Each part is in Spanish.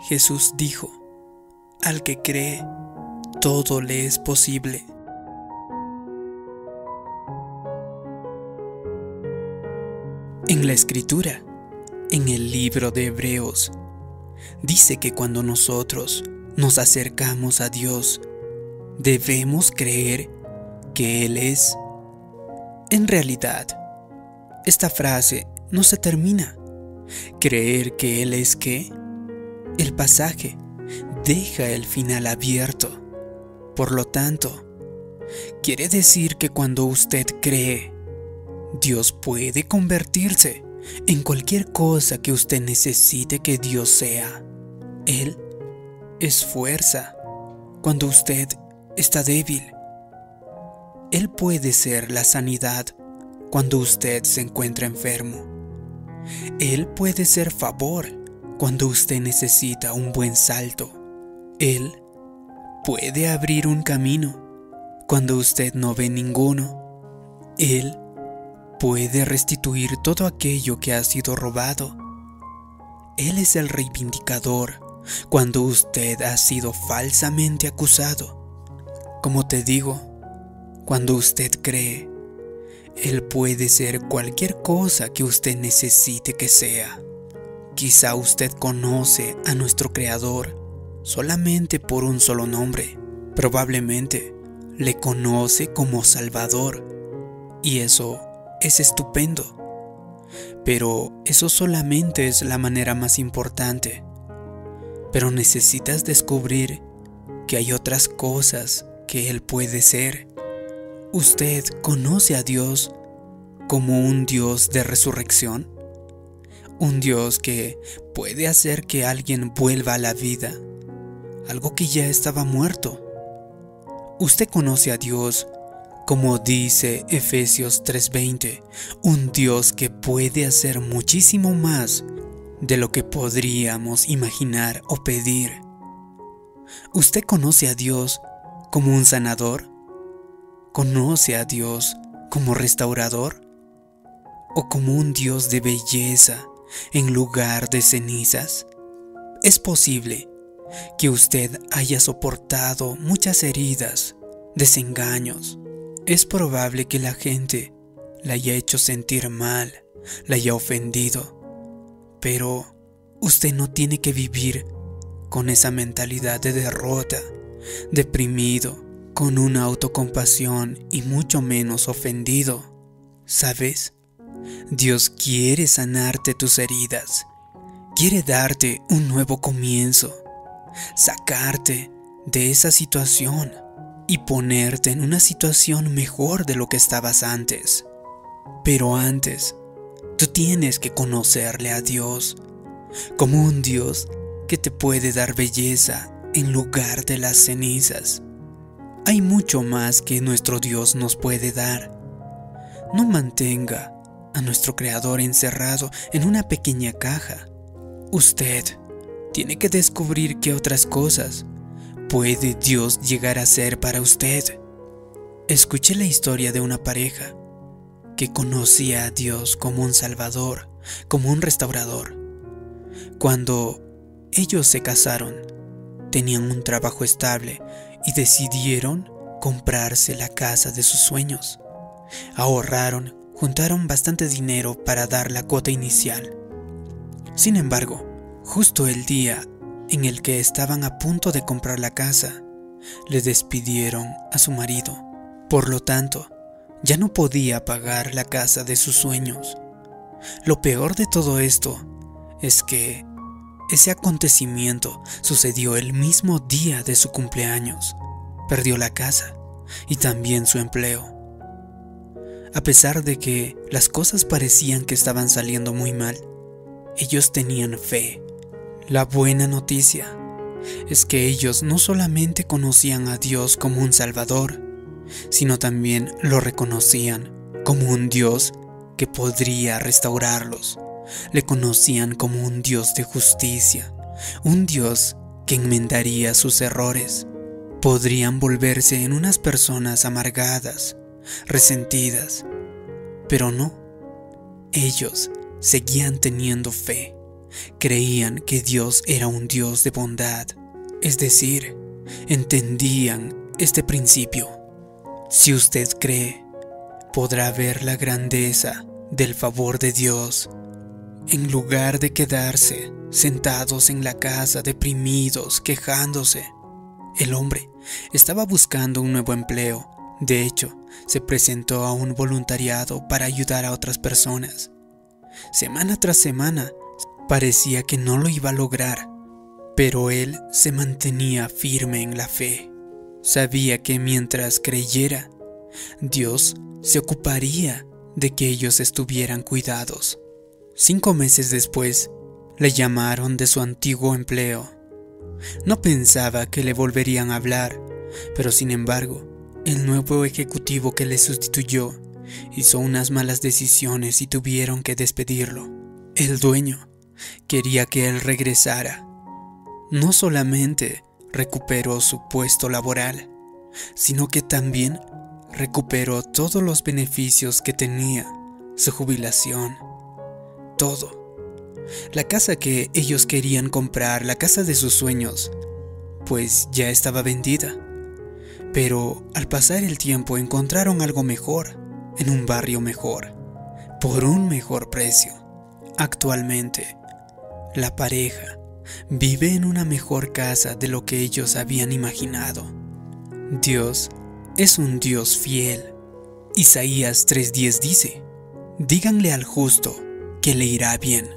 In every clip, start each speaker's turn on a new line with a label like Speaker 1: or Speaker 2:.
Speaker 1: Jesús dijo, al que cree, todo le es posible. En la escritura, en el libro de Hebreos, dice que cuando nosotros nos acercamos a Dios, debemos creer que Él es. En realidad, esta frase no se termina. Creer que Él es qué? El pasaje deja el final abierto. Por lo tanto, quiere decir que cuando usted cree, Dios puede convertirse en cualquier cosa que usted necesite que Dios sea. Él es fuerza cuando usted está débil. Él puede ser la sanidad cuando usted se encuentra enfermo. Él puede ser favor cuando usted necesita un buen salto. Él puede abrir un camino cuando usted no ve ninguno. Él puede restituir todo aquello que ha sido robado. Él es el reivindicador cuando usted ha sido falsamente acusado. Como te digo, cuando usted cree, Él puede ser cualquier cosa que usted necesite que sea. Quizá usted conoce a nuestro Creador solamente por un solo nombre. Probablemente le conoce como Salvador. Y eso es estupendo. Pero eso solamente es la manera más importante. Pero necesitas descubrir que hay otras cosas que Él puede ser. ¿Usted conoce a Dios como un Dios de resurrección? Un Dios que puede hacer que alguien vuelva a la vida, algo que ya estaba muerto. Usted conoce a Dios como dice Efesios 3:20, un Dios que puede hacer muchísimo más de lo que podríamos imaginar o pedir. ¿Usted conoce a Dios como un sanador? ¿Conoce a Dios como restaurador? ¿O como un Dios de belleza en lugar de cenizas? Es posible que usted haya soportado muchas heridas, desengaños, es probable que la gente la haya hecho sentir mal, la haya ofendido, pero usted no tiene que vivir con esa mentalidad de derrota, deprimido, con una autocompasión y mucho menos ofendido. ¿Sabes? Dios quiere sanarte tus heridas, quiere darte un nuevo comienzo, sacarte de esa situación y ponerte en una situación mejor de lo que estabas antes. Pero antes, tú tienes que conocerle a Dios como un Dios que te puede dar belleza en lugar de las cenizas. Hay mucho más que nuestro Dios nos puede dar. No mantenga a nuestro Creador encerrado en una pequeña caja. Usted tiene que descubrir que otras cosas puede Dios llegar a ser para usted? Escuché la historia de una pareja que conocía a Dios como un salvador, como un restaurador. Cuando ellos se casaron, tenían un trabajo estable y decidieron comprarse la casa de sus sueños. Ahorraron, juntaron bastante dinero para dar la cuota inicial. Sin embargo, justo el día en el que estaban a punto de comprar la casa, le despidieron a su marido. Por lo tanto, ya no podía pagar la casa de sus sueños. Lo peor de todo esto es que ese acontecimiento sucedió el mismo día de su cumpleaños. Perdió la casa y también su empleo. A pesar de que las cosas parecían que estaban saliendo muy mal, ellos tenían fe la buena noticia es que ellos no solamente conocían a Dios como un Salvador, sino también lo reconocían como un Dios que podría restaurarlos. Le conocían como un Dios de justicia, un Dios que enmendaría sus errores. Podrían volverse en unas personas amargadas, resentidas, pero no. Ellos seguían teniendo fe creían que Dios era un Dios de bondad, es decir, entendían este principio. Si usted cree, podrá ver la grandeza del favor de Dios en lugar de quedarse sentados en la casa deprimidos, quejándose. El hombre estaba buscando un nuevo empleo. De hecho, se presentó a un voluntariado para ayudar a otras personas. Semana tras semana parecía que no lo iba a lograr, pero él se mantenía firme en la fe. Sabía que mientras creyera, Dios se ocuparía de que ellos estuvieran cuidados. Cinco meses después, le llamaron de su antiguo empleo. No pensaba que le volverían a hablar, pero sin embargo, el nuevo ejecutivo que le sustituyó hizo unas malas decisiones y tuvieron que despedirlo. El dueño quería que él regresara. No solamente recuperó su puesto laboral, sino que también recuperó todos los beneficios que tenía, su jubilación, todo. La casa que ellos querían comprar, la casa de sus sueños, pues ya estaba vendida. Pero al pasar el tiempo encontraron algo mejor, en un barrio mejor, por un mejor precio. Actualmente, la pareja vive en una mejor casa de lo que ellos habían imaginado. Dios es un Dios fiel. Isaías 3:10 dice, díganle al justo que le irá bien.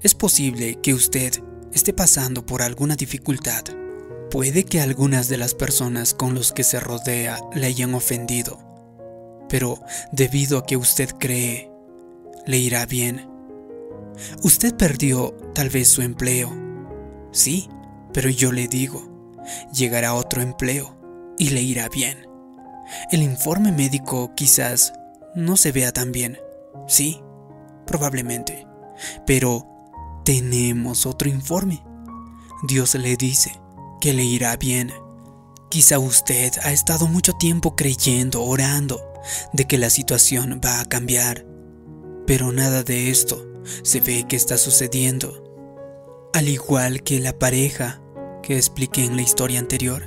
Speaker 1: Es posible que usted esté pasando por alguna dificultad. Puede que algunas de las personas con los que se rodea le hayan ofendido, pero debido a que usted cree, le irá bien. Usted perdió tal vez su empleo. Sí, pero yo le digo, llegará otro empleo y le irá bien. El informe médico quizás no se vea tan bien. Sí, probablemente. Pero tenemos otro informe. Dios le dice que le irá bien. Quizá usted ha estado mucho tiempo creyendo, orando, de que la situación va a cambiar. Pero nada de esto se ve que está sucediendo. Al igual que la pareja que expliqué en la historia anterior.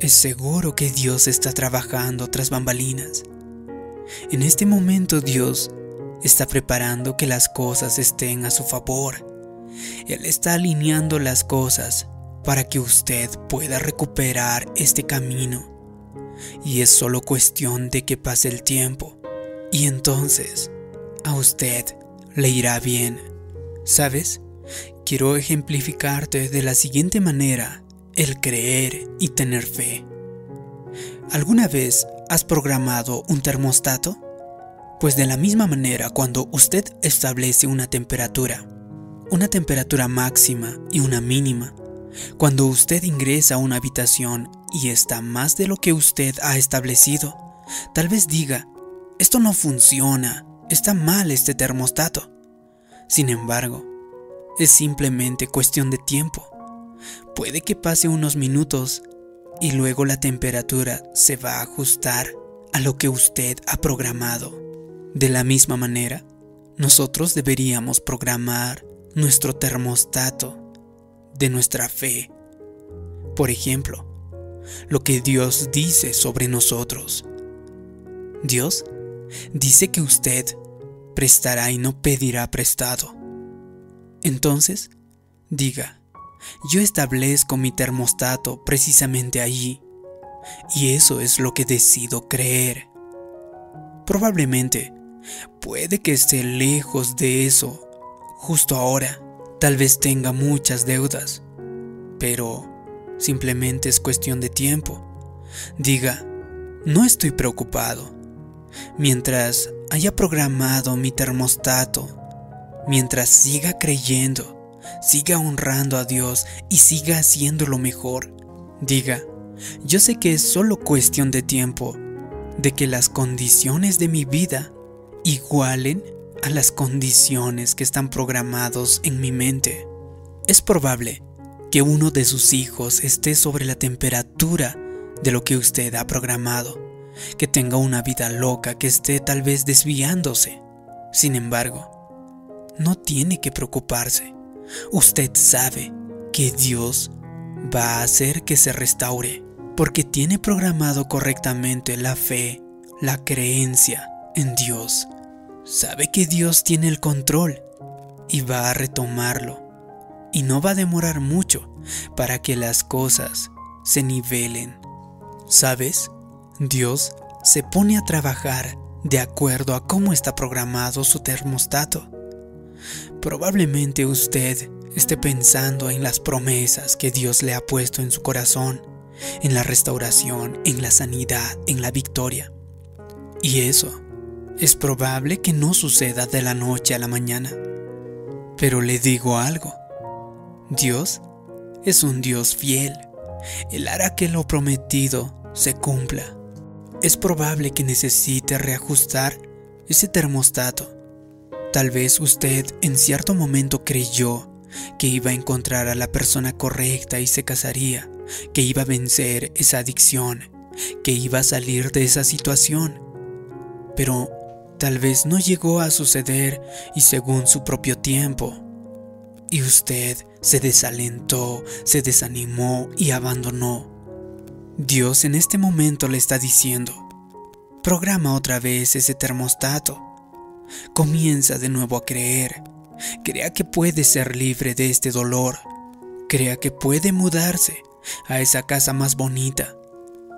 Speaker 1: Es seguro que Dios está trabajando tras bambalinas. En este momento Dios está preparando que las cosas estén a su favor. Él está alineando las cosas para que usted pueda recuperar este camino. Y es solo cuestión de que pase el tiempo. Y entonces a usted le irá bien. ¿Sabes? Quiero ejemplificarte de la siguiente manera el creer y tener fe. ¿Alguna vez has programado un termostato? Pues de la misma manera, cuando usted establece una temperatura, una temperatura máxima y una mínima, cuando usted ingresa a una habitación y está más de lo que usted ha establecido, tal vez diga, esto no funciona, está mal este termostato. Sin embargo, es simplemente cuestión de tiempo. Puede que pase unos minutos y luego la temperatura se va a ajustar a lo que usted ha programado. De la misma manera, nosotros deberíamos programar nuestro termostato de nuestra fe. Por ejemplo, lo que Dios dice sobre nosotros. Dios dice que usted prestará y no pedirá prestado. Entonces, diga, yo establezco mi termostato precisamente allí, y eso es lo que decido creer. Probablemente Puede que esté lejos de eso justo ahora. Tal vez tenga muchas deudas, pero simplemente es cuestión de tiempo. Diga, no estoy preocupado. Mientras haya programado mi termostato, mientras siga creyendo, siga honrando a Dios y siga haciendo lo mejor, diga, yo sé que es solo cuestión de tiempo, de que las condiciones de mi vida igualen a las condiciones que están programados en mi mente. Es probable que uno de sus hijos esté sobre la temperatura de lo que usted ha programado, que tenga una vida loca, que esté tal vez desviándose. Sin embargo, no tiene que preocuparse. Usted sabe que Dios va a hacer que se restaure, porque tiene programado correctamente la fe, la creencia en Dios. Sabe que Dios tiene el control y va a retomarlo. Y no va a demorar mucho para que las cosas se nivelen. ¿Sabes? Dios se pone a trabajar de acuerdo a cómo está programado su termostato. Probablemente usted esté pensando en las promesas que Dios le ha puesto en su corazón, en la restauración, en la sanidad, en la victoria. Y eso es probable que no suceda de la noche a la mañana. Pero le digo algo. Dios es un Dios fiel. Él hará que lo prometido se cumpla. Es probable que necesite reajustar ese termostato. Tal vez usted en cierto momento creyó que iba a encontrar a la persona correcta y se casaría, que iba a vencer esa adicción, que iba a salir de esa situación. Pero tal vez no llegó a suceder y según su propio tiempo. Y usted se desalentó, se desanimó y abandonó. Dios en este momento le está diciendo, programa otra vez ese termostato. Comienza de nuevo a creer. Crea que puede ser libre de este dolor. Crea que puede mudarse a esa casa más bonita.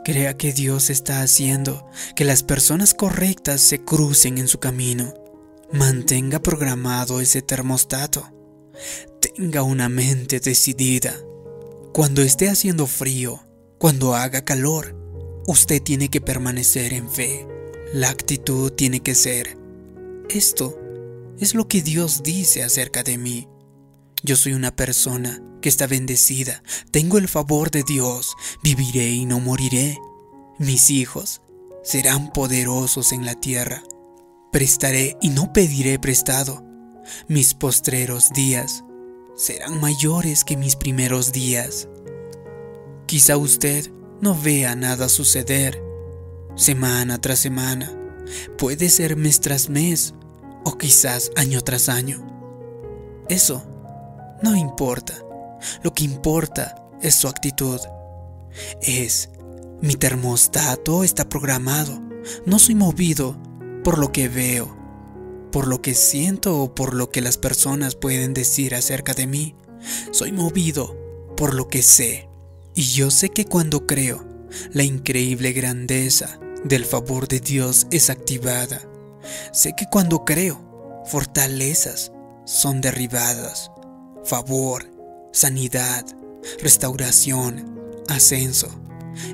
Speaker 1: Crea que Dios está haciendo que las personas correctas se crucen en su camino. Mantenga programado ese termostato. Tenga una mente decidida. Cuando esté haciendo frío, cuando haga calor, usted tiene que permanecer en fe. La actitud tiene que ser, esto es lo que Dios dice acerca de mí. Yo soy una persona que está bendecida, tengo el favor de Dios, viviré y no moriré. Mis hijos serán poderosos en la tierra. Prestaré y no pediré prestado. Mis postreros días serán mayores que mis primeros días. Quizá usted no vea nada suceder semana tras semana, puede ser mes tras mes o quizás año tras año. Eso no importa. Lo que importa es su actitud. Es, mi termostato está programado. No soy movido por lo que veo, por lo que siento o por lo que las personas pueden decir acerca de mí. Soy movido por lo que sé. Y yo sé que cuando creo, la increíble grandeza del favor de Dios es activada. Sé que cuando creo, fortalezas son derribadas. Favor, sanidad, restauración, ascenso,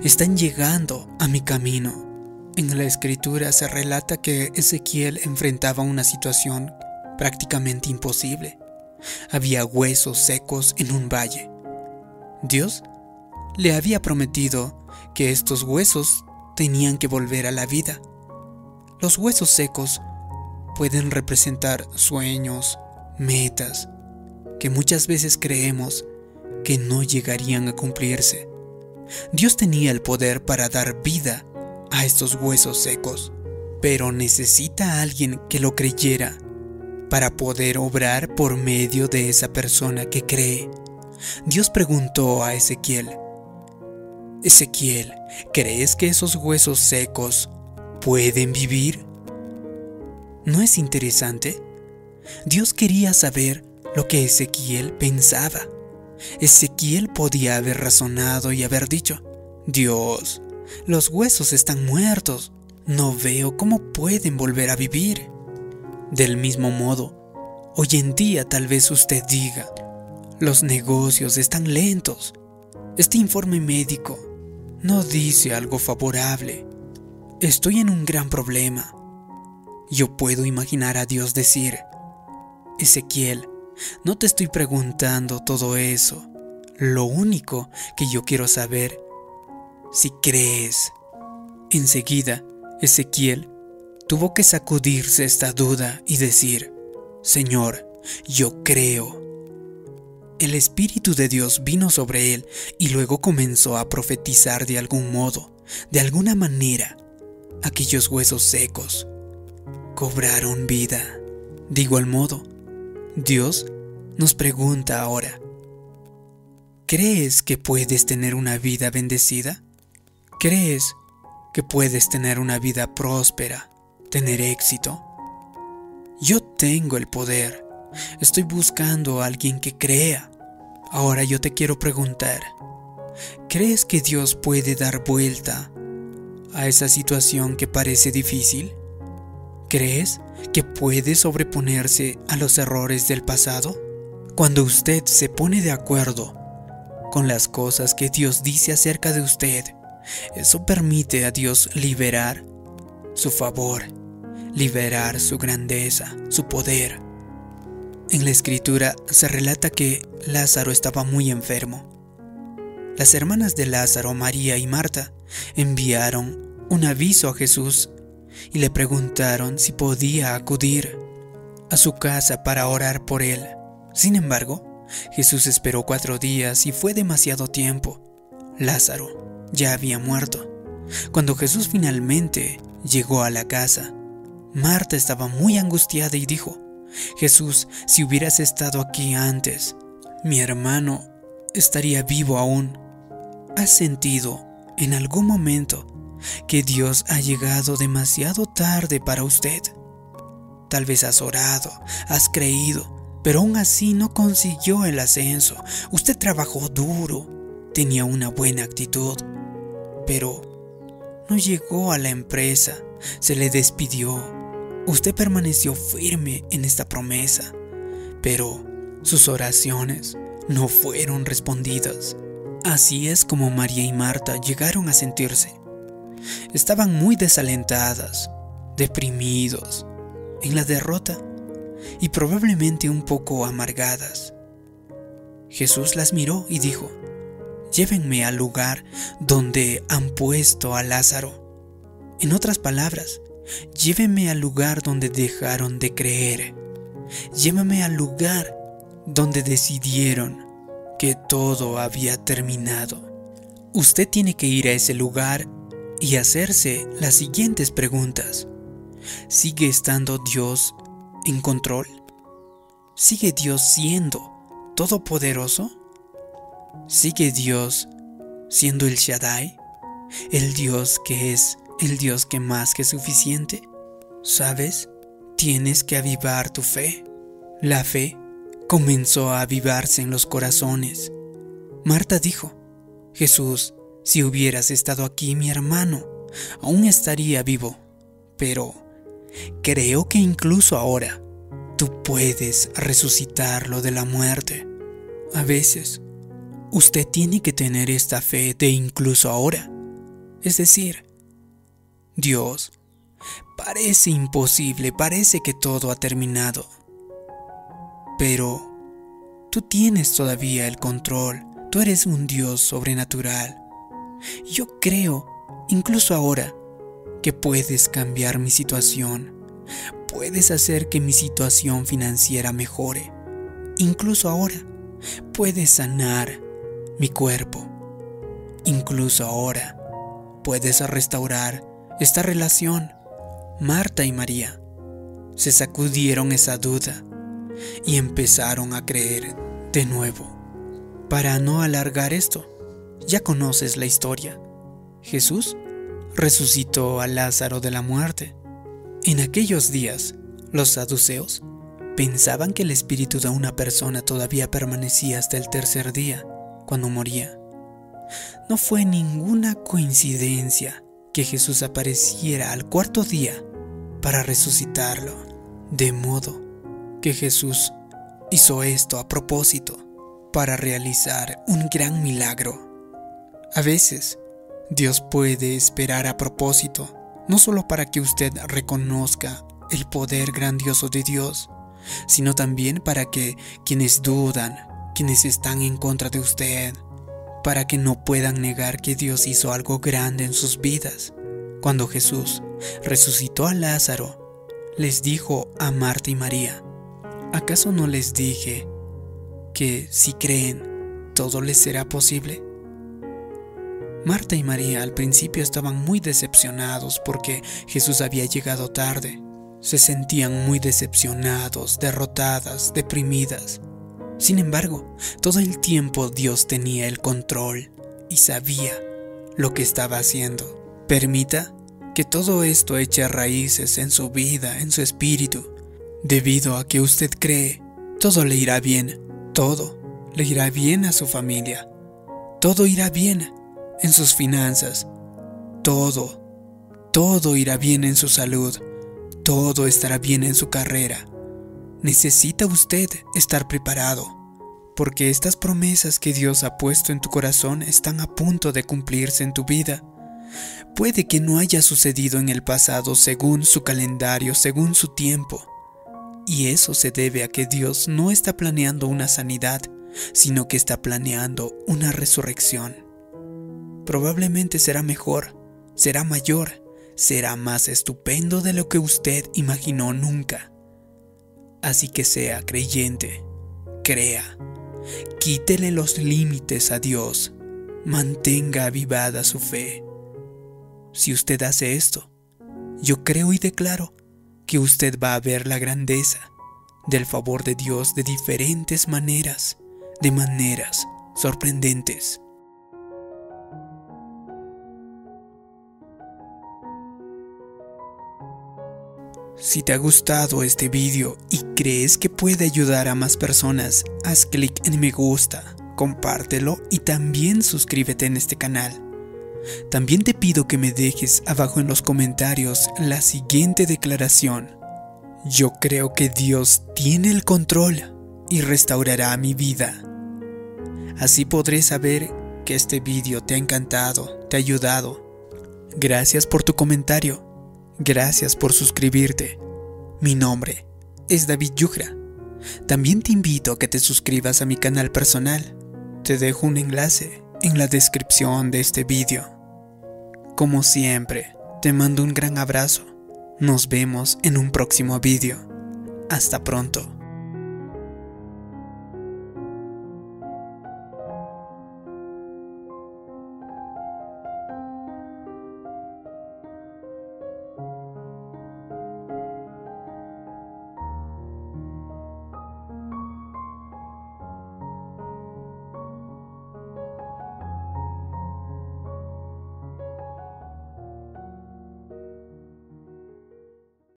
Speaker 1: están llegando a mi camino. En la escritura se relata que Ezequiel enfrentaba una situación prácticamente imposible. Había huesos secos en un valle. Dios le había prometido que estos huesos tenían que volver a la vida. Los huesos secos pueden representar sueños, metas, que muchas veces creemos que no llegarían a cumplirse. Dios tenía el poder para dar vida a estos huesos secos, pero necesita a alguien que lo creyera para poder obrar por medio de esa persona que cree. Dios preguntó a Ezequiel, Ezequiel, ¿crees que esos huesos secos pueden vivir? ¿No es interesante? Dios quería saber lo que Ezequiel pensaba. Ezequiel podía haber razonado y haber dicho, Dios, los huesos están muertos, no veo cómo pueden volver a vivir. Del mismo modo, hoy en día tal vez usted diga, los negocios están lentos, este informe médico no dice algo favorable. Estoy en un gran problema. Yo puedo imaginar a Dios decir, Ezequiel, no te estoy preguntando todo eso. Lo único que yo quiero saber, si crees. Enseguida, Ezequiel tuvo que sacudirse esta duda y decir, Señor, yo creo el Espíritu de Dios vino sobre él y luego comenzó a profetizar de algún modo, de alguna manera. Aquellos huesos secos cobraron vida. De igual modo, Dios nos pregunta ahora, ¿crees que puedes tener una vida bendecida? ¿Crees que puedes tener una vida próspera, tener éxito? Yo tengo el poder. Estoy buscando a alguien que crea. Ahora yo te quiero preguntar, ¿crees que Dios puede dar vuelta a esa situación que parece difícil? ¿Crees que puede sobreponerse a los errores del pasado? Cuando usted se pone de acuerdo con las cosas que Dios dice acerca de usted, eso permite a Dios liberar su favor, liberar su grandeza, su poder. En la escritura se relata que Lázaro estaba muy enfermo. Las hermanas de Lázaro, María y Marta, enviaron un aviso a Jesús y le preguntaron si podía acudir a su casa para orar por él. Sin embargo, Jesús esperó cuatro días y fue demasiado tiempo. Lázaro ya había muerto. Cuando Jesús finalmente llegó a la casa, Marta estaba muy angustiada y dijo, Jesús, si hubieras estado aquí antes, mi hermano estaría vivo aún. ¿Has sentido en algún momento que Dios ha llegado demasiado tarde para usted. Tal vez has orado, has creído, pero aún así no consiguió el ascenso. Usted trabajó duro, tenía una buena actitud, pero no llegó a la empresa, se le despidió. Usted permaneció firme en esta promesa, pero sus oraciones no fueron respondidas. Así es como María y Marta llegaron a sentirse estaban muy desalentadas, deprimidos, en la derrota y probablemente un poco amargadas. Jesús las miró y dijo, llévenme al lugar donde han puesto a Lázaro. En otras palabras, llévenme al lugar donde dejaron de creer. Llévame al lugar donde decidieron que todo había terminado. Usted tiene que ir a ese lugar y hacerse las siguientes preguntas. ¿Sigue estando Dios en control? ¿Sigue Dios siendo todopoderoso? ¿Sigue Dios siendo el Shaddai? ¿El Dios que es el Dios que más que suficiente? ¿Sabes? Tienes que avivar tu fe. La fe comenzó a avivarse en los corazones. Marta dijo, Jesús, si hubieras estado aquí, mi hermano, aún estaría vivo. Pero creo que incluso ahora tú puedes resucitarlo de la muerte. A veces, usted tiene que tener esta fe de incluso ahora. Es decir, Dios, parece imposible, parece que todo ha terminado. Pero tú tienes todavía el control, tú eres un Dios sobrenatural. Yo creo, incluso ahora, que puedes cambiar mi situación. Puedes hacer que mi situación financiera mejore. Incluso ahora, puedes sanar mi cuerpo. Incluso ahora, puedes restaurar esta relación. Marta y María se sacudieron esa duda y empezaron a creer de nuevo. Para no alargar esto, ya conoces la historia. Jesús resucitó a Lázaro de la muerte. En aquellos días, los saduceos pensaban que el espíritu de una persona todavía permanecía hasta el tercer día, cuando moría. No fue ninguna coincidencia que Jesús apareciera al cuarto día para resucitarlo, de modo que Jesús hizo esto a propósito para realizar un gran milagro. A veces, Dios puede esperar a propósito, no solo para que usted reconozca el poder grandioso de Dios, sino también para que quienes dudan, quienes están en contra de usted, para que no puedan negar que Dios hizo algo grande en sus vidas. Cuando Jesús resucitó a Lázaro, les dijo a Marta y María, ¿acaso no les dije que si creen, todo les será posible? Marta y María al principio estaban muy decepcionados porque Jesús había llegado tarde. se sentían muy decepcionados, derrotadas, deprimidas. Sin embargo, todo el tiempo Dios tenía el control y sabía lo que estaba haciendo. Permita que todo esto eche raíces en su vida, en su espíritu. Debido a que usted cree, todo le irá bien, todo le irá bien a su familia, todo irá bien en sus finanzas, todo, todo irá bien en su salud, todo estará bien en su carrera. Necesita usted estar preparado, porque estas promesas que Dios ha puesto en tu corazón están a punto de cumplirse en tu vida. Puede que no haya sucedido en el pasado según su calendario, según su tiempo. Y eso se debe a que Dios no está planeando una sanidad, sino que está planeando una resurrección. Probablemente será mejor, será mayor, será más estupendo de lo que usted imaginó nunca. Así que sea creyente, crea, quítele los límites a Dios, mantenga avivada su fe. Si usted hace esto, yo creo y declaro que usted va a ver la grandeza del favor de Dios de diferentes maneras, de maneras sorprendentes. Si te ha gustado este vídeo y crees que puede ayudar a más personas, haz clic en me gusta, compártelo y también suscríbete en este canal. También te pido que me dejes abajo en los comentarios la siguiente declaración. Yo creo que Dios tiene el control y restaurará mi vida. Así podré saber que este vídeo te ha encantado, te ha ayudado. Gracias por tu comentario. Gracias por suscribirte. Mi nombre es David Yugra. También te invito a que te suscribas a mi canal personal. Te dejo un enlace en la descripción de este vídeo. Como siempre, te mando un gran abrazo. Nos vemos en un próximo vídeo. Hasta pronto.